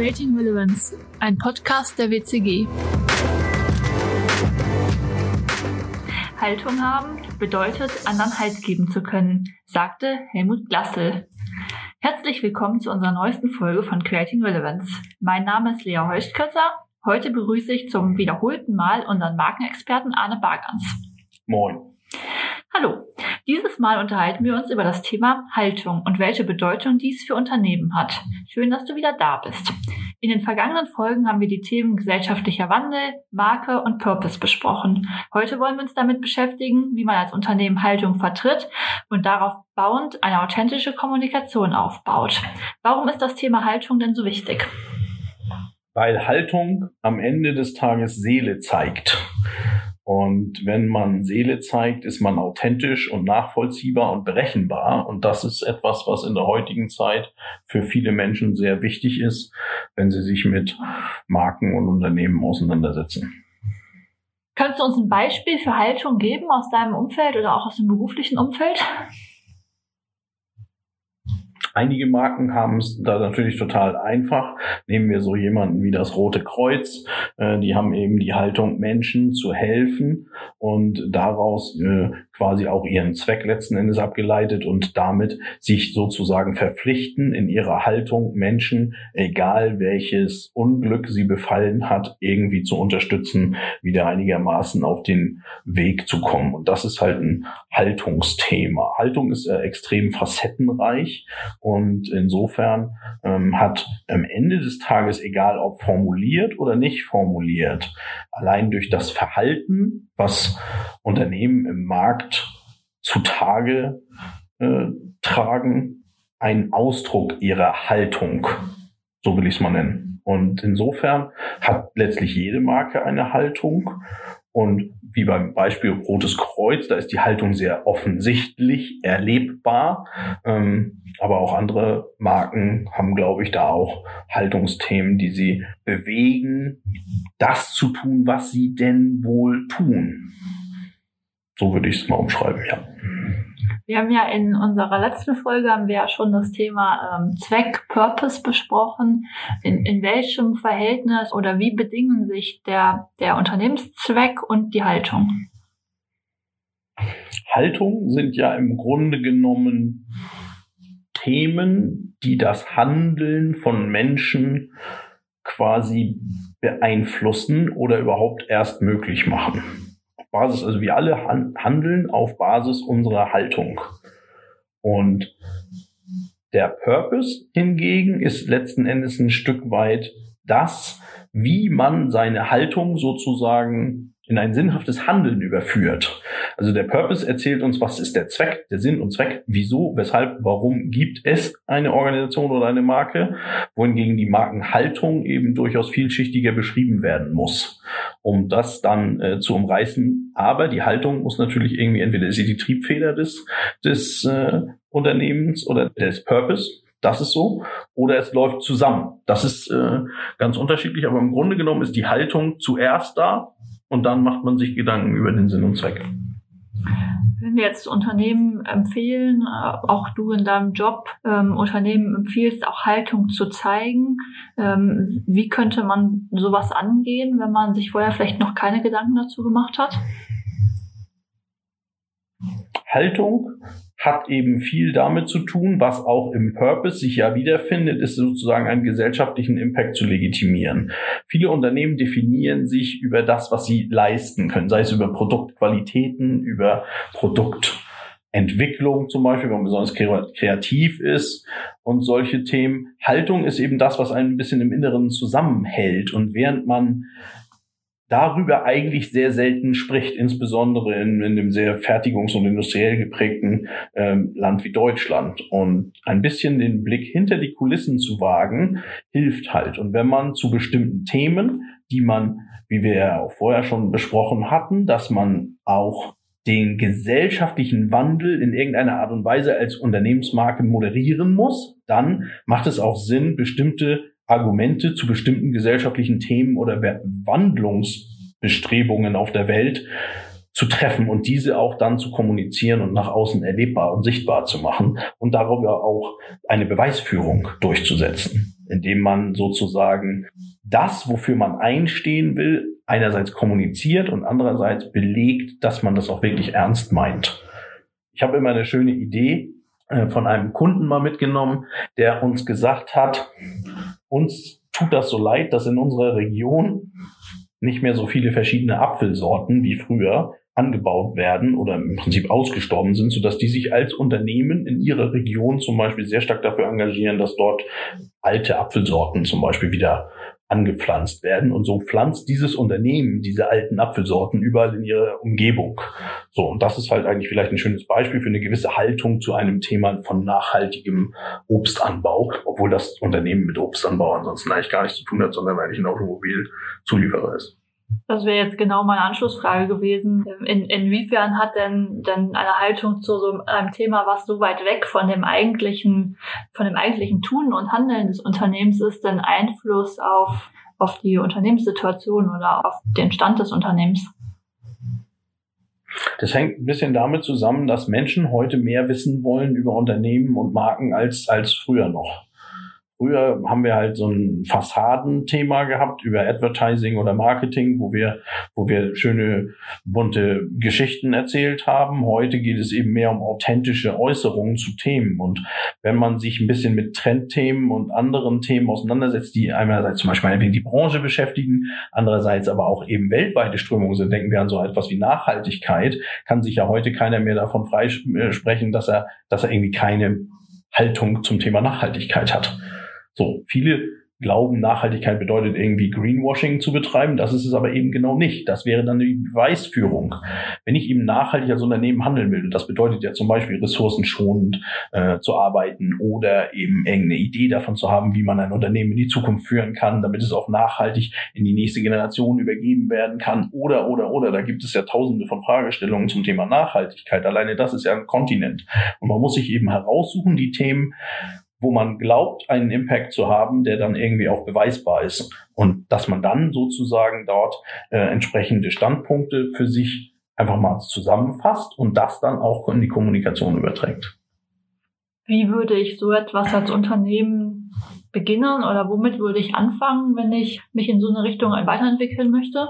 Creating Relevance, ein Podcast der WCG. Haltung haben bedeutet, anderen Halt geben zu können, sagte Helmut Glassel. Herzlich willkommen zu unserer neuesten Folge von Creating Relevance. Mein Name ist Lea Heustkötter. Heute begrüße ich zum wiederholten Mal unseren Markenexperten Arne Bargans. Moin. Hallo. Dieses Mal unterhalten wir uns über das Thema Haltung und welche Bedeutung dies für Unternehmen hat. Schön, dass du wieder da bist. In den vergangenen Folgen haben wir die Themen gesellschaftlicher Wandel, Marke und Purpose besprochen. Heute wollen wir uns damit beschäftigen, wie man als Unternehmen Haltung vertritt und darauf bauend eine authentische Kommunikation aufbaut. Warum ist das Thema Haltung denn so wichtig? Weil Haltung am Ende des Tages Seele zeigt. Und wenn man Seele zeigt, ist man authentisch und nachvollziehbar und berechenbar. Und das ist etwas, was in der heutigen Zeit für viele Menschen sehr wichtig ist, wenn sie sich mit Marken und Unternehmen auseinandersetzen. Kannst du uns ein Beispiel für Haltung geben aus deinem Umfeld oder auch aus dem beruflichen Umfeld? Einige Marken haben es da natürlich total einfach. Nehmen wir so jemanden wie das Rote Kreuz. Äh, die haben eben die Haltung, Menschen zu helfen und daraus äh, quasi auch ihren Zweck letzten Endes abgeleitet und damit sich sozusagen verpflichten, in ihrer Haltung Menschen, egal welches Unglück sie befallen hat, irgendwie zu unterstützen, wieder einigermaßen auf den Weg zu kommen. Und das ist halt ein Haltungsthema. Haltung ist äh, extrem facettenreich und insofern ähm, hat am Ende des Tages, egal ob formuliert oder nicht formuliert, allein durch das Verhalten, was Unternehmen im Markt zutage äh, tragen, einen Ausdruck ihrer Haltung. So will ich es mal nennen. Und insofern hat letztlich jede Marke eine Haltung und wie beim Beispiel Rotes Kreuz, da ist die Haltung sehr offensichtlich erlebbar. Ähm, aber auch andere Marken haben, glaube ich, da auch Haltungsthemen, die sie bewegen, das zu tun, was sie denn wohl tun. So würde ich es mal umschreiben, ja. Wir haben ja in unserer letzten Folge haben wir ja schon das Thema ähm, Zweck, Purpose besprochen. In, in welchem Verhältnis oder wie bedingen sich der, der Unternehmenszweck und die Haltung? Haltung sind ja im Grunde genommen Themen, die das Handeln von Menschen quasi beeinflussen oder überhaupt erst möglich machen. Basis, also wir alle handeln auf Basis unserer Haltung. Und der Purpose hingegen ist letzten Endes ein Stück weit das, wie man seine Haltung sozusagen in ein sinnhaftes Handeln überführt. Also der Purpose erzählt uns, was ist der Zweck, der Sinn und Zweck, wieso, weshalb, warum gibt es eine Organisation oder eine Marke, wohingegen die Markenhaltung eben durchaus vielschichtiger beschrieben werden muss, um das dann äh, zu umreißen. Aber die Haltung muss natürlich irgendwie, entweder ist sie die Triebfeder des, des äh, Unternehmens oder des Purpose, das ist so. Oder es läuft zusammen. Das ist äh, ganz unterschiedlich, aber im Grunde genommen ist die Haltung zuerst da und dann macht man sich Gedanken über den Sinn und Zweck. Wenn wir jetzt Unternehmen empfehlen, äh, auch du in deinem Job ähm, Unternehmen empfiehlst, auch Haltung zu zeigen, ähm, wie könnte man sowas angehen, wenn man sich vorher vielleicht noch keine Gedanken dazu gemacht hat? Haltung hat eben viel damit zu tun, was auch im Purpose sich ja wiederfindet, ist sozusagen einen gesellschaftlichen Impact zu legitimieren. Viele Unternehmen definieren sich über das, was sie leisten können, sei es über Produktqualitäten, über Produktentwicklung zum Beispiel, wenn man besonders kreativ ist und solche Themen. Haltung ist eben das, was einen ein bisschen im Inneren zusammenhält. Und während man darüber eigentlich sehr selten spricht, insbesondere in, in dem sehr fertigungs- und industriell geprägten ähm, Land wie Deutschland. Und ein bisschen den Blick hinter die Kulissen zu wagen, hilft halt. Und wenn man zu bestimmten Themen, die man, wie wir ja auch vorher schon besprochen hatten, dass man auch den gesellschaftlichen Wandel in irgendeiner Art und Weise als Unternehmensmarke moderieren muss, dann macht es auch Sinn, bestimmte Argumente zu bestimmten gesellschaftlichen Themen oder Wandlungsbestrebungen auf der Welt zu treffen und diese auch dann zu kommunizieren und nach außen erlebbar und sichtbar zu machen und darüber auch eine Beweisführung durchzusetzen, indem man sozusagen das, wofür man einstehen will, einerseits kommuniziert und andererseits belegt, dass man das auch wirklich ernst meint. Ich habe immer eine schöne Idee von einem Kunden mal mitgenommen, der uns gesagt hat, uns tut das so leid, dass in unserer Region nicht mehr so viele verschiedene Apfelsorten wie früher angebaut werden oder im Prinzip ausgestorben sind, sodass die sich als Unternehmen in ihrer Region zum Beispiel sehr stark dafür engagieren, dass dort alte Apfelsorten zum Beispiel wieder angepflanzt werden. Und so pflanzt dieses Unternehmen diese alten Apfelsorten überall in ihrer Umgebung. So, und das ist halt eigentlich vielleicht ein schönes Beispiel für eine gewisse Haltung zu einem Thema von nachhaltigem Obstanbau, obwohl das Unternehmen mit Obstanbau ansonsten eigentlich gar nichts zu tun hat, sondern eigentlich ein Automobilzulieferer ist. Das wäre jetzt genau meine Anschlussfrage gewesen. In, inwiefern hat denn, denn eine Haltung zu so einem Thema, was so weit weg von dem eigentlichen, von dem eigentlichen Tun und Handeln des Unternehmens ist, denn Einfluss auf, auf die Unternehmenssituation oder auf den Stand des Unternehmens? Das hängt ein bisschen damit zusammen, dass Menschen heute mehr wissen wollen über Unternehmen und Marken als, als früher noch. Früher haben wir halt so ein Fassadenthema gehabt über Advertising oder Marketing, wo wir, wo wir schöne bunte Geschichten erzählt haben. Heute geht es eben mehr um authentische Äußerungen zu Themen. Und wenn man sich ein bisschen mit Trendthemen und anderen Themen auseinandersetzt, die einerseits zum Beispiel die Branche beschäftigen, andererseits aber auch eben weltweite Strömungen sind, denken wir an so etwas wie Nachhaltigkeit, kann sich ja heute keiner mehr davon freisprechen, dass er, dass er irgendwie keine Haltung zum Thema Nachhaltigkeit hat. So, viele glauben, Nachhaltigkeit bedeutet irgendwie Greenwashing zu betreiben. Das ist es aber eben genau nicht. Das wäre dann die Beweisführung. Wenn ich eben nachhaltig als Unternehmen handeln will, und das bedeutet ja zum Beispiel ressourcenschonend äh, zu arbeiten oder eben irgendeine Idee davon zu haben, wie man ein Unternehmen in die Zukunft führen kann, damit es auch nachhaltig in die nächste Generation übergeben werden kann oder, oder, oder. Da gibt es ja tausende von Fragestellungen zum Thema Nachhaltigkeit. Alleine das ist ja ein Kontinent. Und man muss sich eben heraussuchen, die Themen, wo man glaubt, einen Impact zu haben, der dann irgendwie auch beweisbar ist. Und dass man dann sozusagen dort äh, entsprechende Standpunkte für sich einfach mal zusammenfasst und das dann auch in die Kommunikation überträgt. Wie würde ich so etwas als Unternehmen beginnen oder womit würde ich anfangen, wenn ich mich in so eine Richtung weiterentwickeln möchte?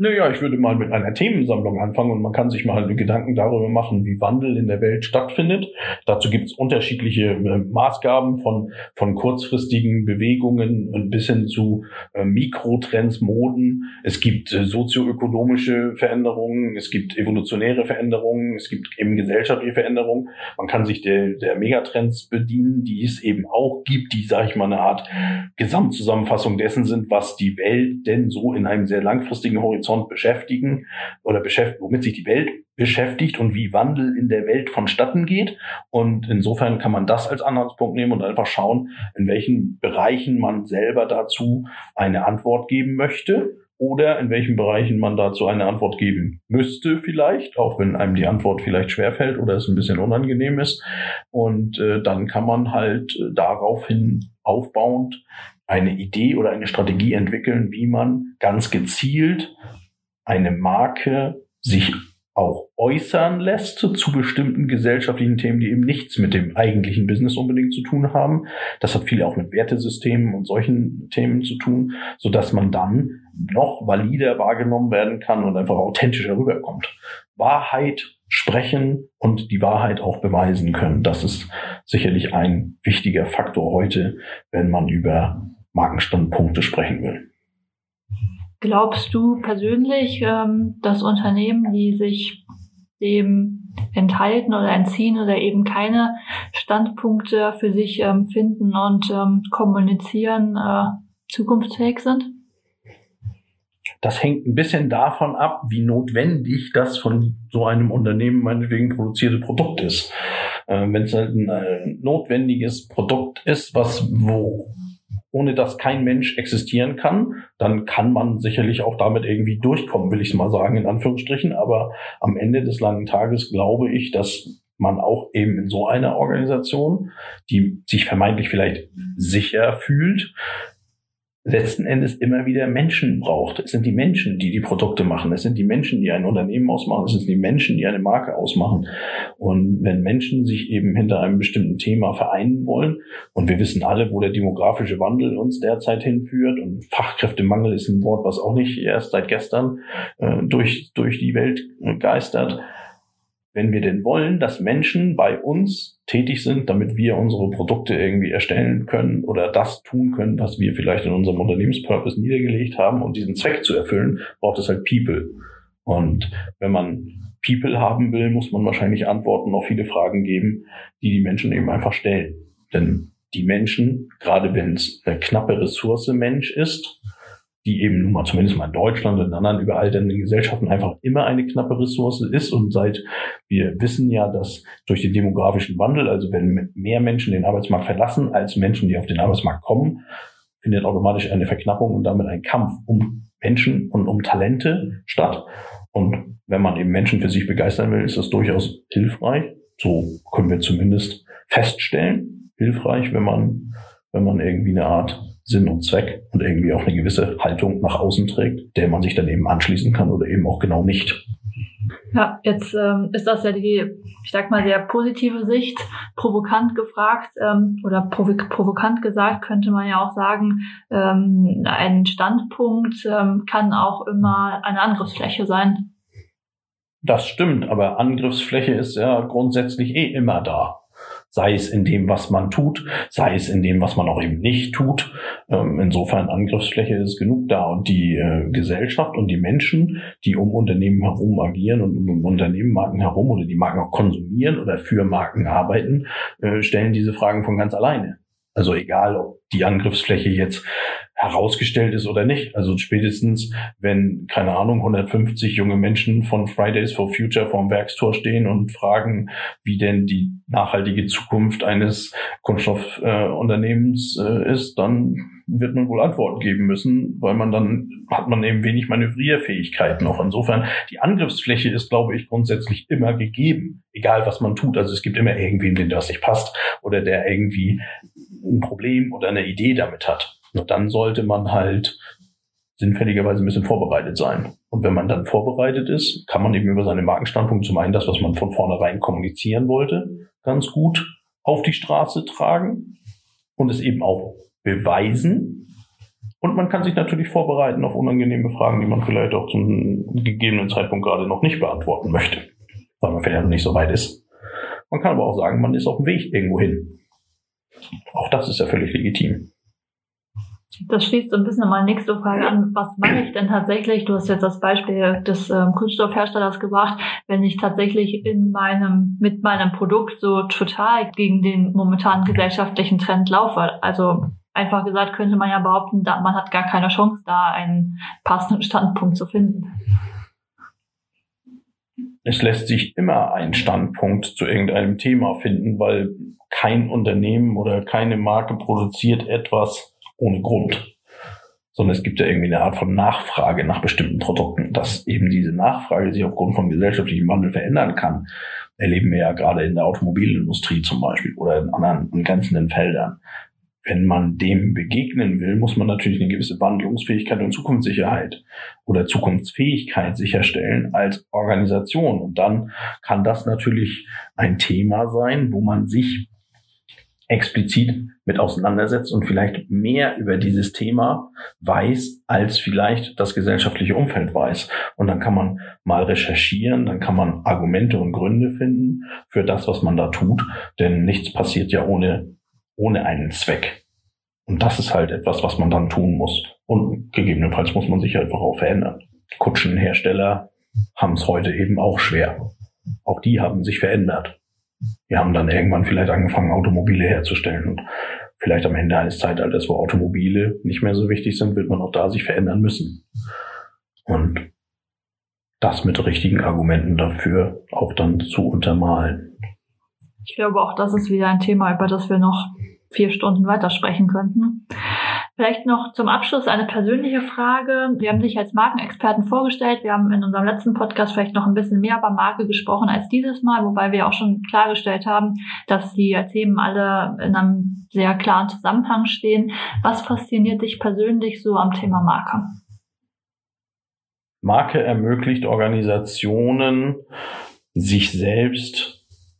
Naja, ich würde mal mit einer Themensammlung anfangen und man kann sich mal Gedanken darüber machen, wie Wandel in der Welt stattfindet. Dazu gibt es unterschiedliche äh, Maßgaben von, von kurzfristigen Bewegungen bis hin zu äh, Mikrotrends, Moden. Es gibt äh, sozioökonomische Veränderungen, es gibt evolutionäre Veränderungen, es gibt eben gesellschaftliche Veränderungen. Man kann sich der, der Megatrends bedienen, die es eben auch gibt, die, sage ich mal, eine Art Gesamtzusammenfassung dessen sind, was die Welt denn so in einem sehr langfristigen Horizont Horizont beschäftigen oder beschäftigen, womit sich die Welt beschäftigt und wie Wandel in der Welt vonstatten geht. Und insofern kann man das als Anhaltspunkt nehmen und einfach schauen, in welchen Bereichen man selber dazu eine Antwort geben möchte oder in welchen Bereichen man dazu eine Antwort geben müsste vielleicht, auch wenn einem die Antwort vielleicht schwerfällt oder es ein bisschen unangenehm ist. Und äh, dann kann man halt äh, daraufhin aufbauend eine Idee oder eine Strategie entwickeln, wie man ganz gezielt eine Marke sich auch äußern lässt zu bestimmten gesellschaftlichen Themen, die eben nichts mit dem eigentlichen Business unbedingt zu tun haben. Das hat viel auch mit Wertesystemen und solchen Themen zu tun, so dass man dann noch valider wahrgenommen werden kann und einfach authentischer rüberkommt. Wahrheit sprechen und die Wahrheit auch beweisen können. Das ist sicherlich ein wichtiger Faktor heute, wenn man über Markenstandpunkte sprechen will. Glaubst du persönlich, ähm, dass Unternehmen, die sich dem enthalten oder entziehen oder eben keine Standpunkte für sich ähm, finden und ähm, kommunizieren, äh, zukunftsfähig sind? Das hängt ein bisschen davon ab, wie notwendig das von so einem Unternehmen meinetwegen produzierte Produkt ist. Wenn es halt ein äh, notwendiges Produkt ist, was wo ohne dass kein Mensch existieren kann, dann kann man sicherlich auch damit irgendwie durchkommen, will ich es mal sagen, in Anführungsstrichen. Aber am Ende des langen Tages glaube ich, dass man auch eben in so einer Organisation, die sich vermeintlich vielleicht sicher fühlt, letzten Endes immer wieder Menschen braucht. Es sind die Menschen, die die Produkte machen. Es sind die Menschen, die ein Unternehmen ausmachen. Es sind die Menschen, die eine Marke ausmachen. Und wenn Menschen sich eben hinter einem bestimmten Thema vereinen wollen, und wir wissen alle, wo der demografische Wandel uns derzeit hinführt, und Fachkräftemangel ist ein Wort, was auch nicht erst seit gestern äh, durch, durch die Welt geistert, wenn wir denn wollen, dass Menschen bei uns tätig sind, damit wir unsere Produkte irgendwie erstellen können oder das tun können, was wir vielleicht in unserem Unternehmenspurpose niedergelegt haben, um diesen Zweck zu erfüllen, braucht es halt People. Und wenn man People haben will, muss man wahrscheinlich Antworten auf viele Fragen geben, die die Menschen eben einfach stellen. Denn die Menschen, gerade wenn es eine knappe Ressource Mensch ist, die eben nun mal zumindest mal in Deutschland und in anderen überalternden Gesellschaften einfach immer eine knappe Ressource ist. Und seit wir wissen ja, dass durch den demografischen Wandel, also wenn mehr Menschen den Arbeitsmarkt verlassen als Menschen, die auf den Arbeitsmarkt kommen, findet automatisch eine Verknappung und damit ein Kampf um Menschen und um Talente statt. Und wenn man eben Menschen für sich begeistern will, ist das durchaus hilfreich. So können wir zumindest feststellen. Hilfreich, wenn man, wenn man irgendwie eine Art Sinn und Zweck und irgendwie auch eine gewisse Haltung nach außen trägt, der man sich dann eben anschließen kann oder eben auch genau nicht. Ja, jetzt ähm, ist das ja die, ich sag mal, sehr positive Sicht. Provokant gefragt ähm, oder provo provokant gesagt könnte man ja auch sagen, ähm, ein Standpunkt ähm, kann auch immer eine Angriffsfläche sein. Das stimmt, aber Angriffsfläche ist ja grundsätzlich eh immer da sei es in dem, was man tut, sei es in dem, was man auch eben nicht tut. Ähm, insofern Angriffsfläche ist genug da und die äh, Gesellschaft und die Menschen, die um Unternehmen herum agieren und um Unternehmenmarken herum oder die Marken auch konsumieren oder für Marken arbeiten, äh, stellen diese Fragen von ganz alleine. Also egal, ob die Angriffsfläche jetzt herausgestellt ist oder nicht. Also spätestens, wenn, keine Ahnung, 150 junge Menschen von Fridays for Future vorm Werkstor stehen und fragen, wie denn die nachhaltige Zukunft eines Kunststoffunternehmens äh, äh, ist, dann wird man wohl Antworten geben müssen, weil man dann hat man eben wenig Manövrierfähigkeit noch. Insofern, die Angriffsfläche ist, glaube ich, grundsätzlich immer gegeben, egal was man tut. Also es gibt immer irgendwen, dem das nicht passt oder der irgendwie ein Problem oder eine Idee damit hat. Dann sollte man halt sinnfälligerweise ein bisschen vorbereitet sein. Und wenn man dann vorbereitet ist, kann man eben über seine Markenstandpunkt zum einen das, was man von vornherein kommunizieren wollte, ganz gut auf die Straße tragen und es eben auch beweisen. Und man kann sich natürlich vorbereiten auf unangenehme Fragen, die man vielleicht auch zum gegebenen Zeitpunkt gerade noch nicht beantworten möchte, weil man vielleicht noch nicht so weit ist. Man kann aber auch sagen, man ist auf dem Weg irgendwo hin. Auch das ist ja völlig legitim. Das schließt so ein bisschen meine nächste Frage an. Was mache ich denn tatsächlich? Du hast jetzt das Beispiel des ähm, Kunststoffherstellers gebracht. Wenn ich tatsächlich in meinem, mit meinem Produkt so total gegen den momentanen gesellschaftlichen Trend laufe. Also einfach gesagt könnte man ja behaupten, man hat gar keine Chance, da einen passenden Standpunkt zu finden. Es lässt sich immer einen Standpunkt zu irgendeinem Thema finden, weil kein Unternehmen oder keine Marke produziert etwas, ohne Grund. Sondern es gibt ja irgendwie eine Art von Nachfrage nach bestimmten Produkten. Dass eben diese Nachfrage sich aufgrund von gesellschaftlichem Wandel verändern kann, erleben wir ja gerade in der Automobilindustrie zum Beispiel oder in anderen angrenzenden Feldern. Wenn man dem begegnen will, muss man natürlich eine gewisse Wandlungsfähigkeit und Zukunftssicherheit oder Zukunftsfähigkeit sicherstellen als Organisation. Und dann kann das natürlich ein Thema sein, wo man sich explizit mit auseinandersetzt und vielleicht mehr über dieses Thema weiß, als vielleicht das gesellschaftliche Umfeld weiß. Und dann kann man mal recherchieren, dann kann man Argumente und Gründe finden für das, was man da tut, denn nichts passiert ja ohne, ohne einen Zweck. Und das ist halt etwas, was man dann tun muss. Und gegebenenfalls muss man sich einfach auch verändern. Kutschenhersteller haben es heute eben auch schwer. Auch die haben sich verändert. Wir haben dann irgendwann vielleicht angefangen, Automobile herzustellen. Und vielleicht am Ende eines Zeitalters, wo Automobile nicht mehr so wichtig sind, wird man auch da sich verändern müssen. Und das mit richtigen Argumenten dafür auch dann zu untermalen. Ich glaube, auch das ist wieder ein Thema, über das wir noch vier Stunden weitersprechen könnten. Vielleicht noch zum Abschluss eine persönliche Frage. Wir haben dich als Markenexperten vorgestellt. Wir haben in unserem letzten Podcast vielleicht noch ein bisschen mehr über Marke gesprochen als dieses Mal, wobei wir auch schon klargestellt haben, dass die Themen alle in einem sehr klaren Zusammenhang stehen. Was fasziniert dich persönlich so am Thema Marke? Marke ermöglicht Organisationen, sich selbst,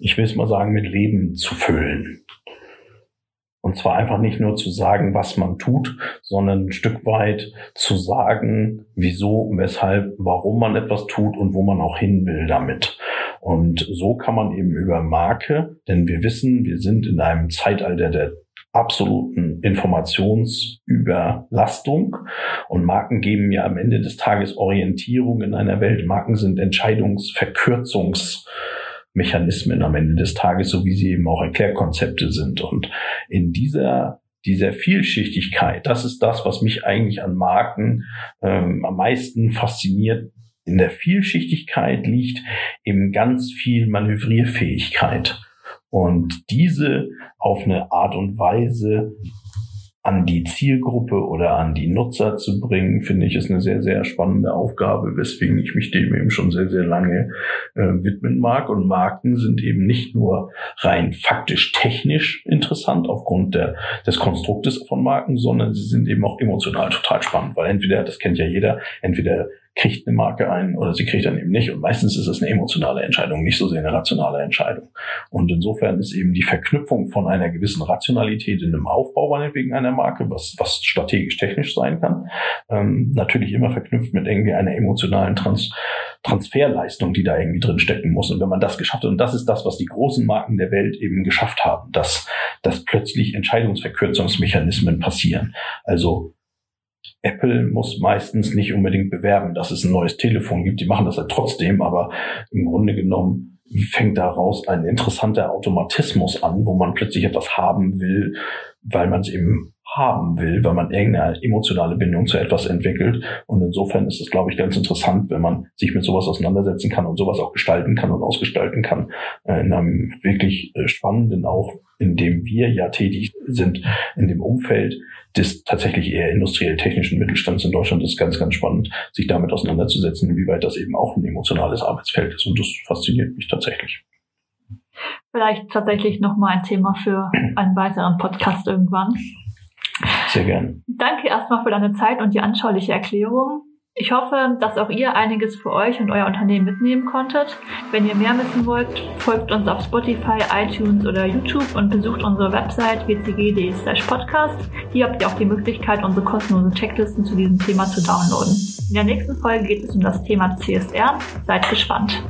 ich will es mal sagen, mit Leben zu füllen. Und zwar einfach nicht nur zu sagen, was man tut, sondern ein Stück weit zu sagen, wieso, weshalb, warum man etwas tut und wo man auch hin will damit. Und so kann man eben über Marke, denn wir wissen, wir sind in einem Zeitalter der absoluten Informationsüberlastung. Und Marken geben ja am Ende des Tages Orientierung in einer Welt. Marken sind Entscheidungsverkürzungs Mechanismen am Ende des Tages, so wie sie eben auch Erklärkonzepte sind. Und in dieser dieser Vielschichtigkeit, das ist das, was mich eigentlich an Marken ähm, am meisten fasziniert. In der Vielschichtigkeit liegt eben ganz viel Manövrierfähigkeit. Und diese auf eine Art und Weise an die Zielgruppe oder an die Nutzer zu bringen, finde ich, ist eine sehr, sehr spannende Aufgabe, weswegen ich mich dem eben schon sehr, sehr lange äh, widmen mag. Und Marken sind eben nicht nur rein faktisch technisch interessant aufgrund der, des Konstruktes von Marken, sondern sie sind eben auch emotional total spannend, weil entweder, das kennt ja jeder, entweder kriegt eine Marke ein oder sie kriegt dann eben nicht. Und meistens ist es eine emotionale Entscheidung, nicht so sehr eine rationale Entscheidung. Und insofern ist eben die Verknüpfung von einer gewissen Rationalität in einem Aufbau meinetwegen einer Marke, was, was strategisch technisch sein kann, ähm, natürlich immer verknüpft mit irgendwie einer emotionalen Trans Transferleistung, die da irgendwie drin stecken muss. Und wenn man das geschafft hat, und das ist das, was die großen Marken der Welt eben geschafft haben, dass, dass plötzlich Entscheidungsverkürzungsmechanismen passieren. Also Apple muss meistens nicht unbedingt bewerben, dass es ein neues Telefon gibt. Die machen das halt trotzdem, aber im Grunde genommen fängt daraus ein interessanter Automatismus an, wo man plötzlich etwas haben will, weil man es eben haben will, weil man irgendeine emotionale Bindung zu etwas entwickelt. Und insofern ist es, glaube ich, ganz interessant, wenn man sich mit sowas auseinandersetzen kann und sowas auch gestalten kann und ausgestalten kann. Äh, in einem wirklich äh, spannenden, auch in dem wir ja tätig sind, in dem Umfeld des tatsächlich eher industriell-technischen Mittelstands in Deutschland ist ganz, ganz spannend, sich damit auseinanderzusetzen, inwieweit das eben auch ein emotionales Arbeitsfeld ist. Und das fasziniert mich tatsächlich. Vielleicht tatsächlich nochmal ein Thema für einen weiteren Podcast irgendwann. Sehr gern. Danke erstmal für deine Zeit und die anschauliche Erklärung. Ich hoffe, dass auch ihr einiges für euch und euer Unternehmen mitnehmen konntet. Wenn ihr mehr wissen wollt, folgt uns auf Spotify, iTunes oder YouTube und besucht unsere Website wcg.de/podcast. Hier habt ihr auch die Möglichkeit, unsere kostenlosen Checklisten zu diesem Thema zu downloaden. In der nächsten Folge geht es um das Thema CSR. Seid gespannt.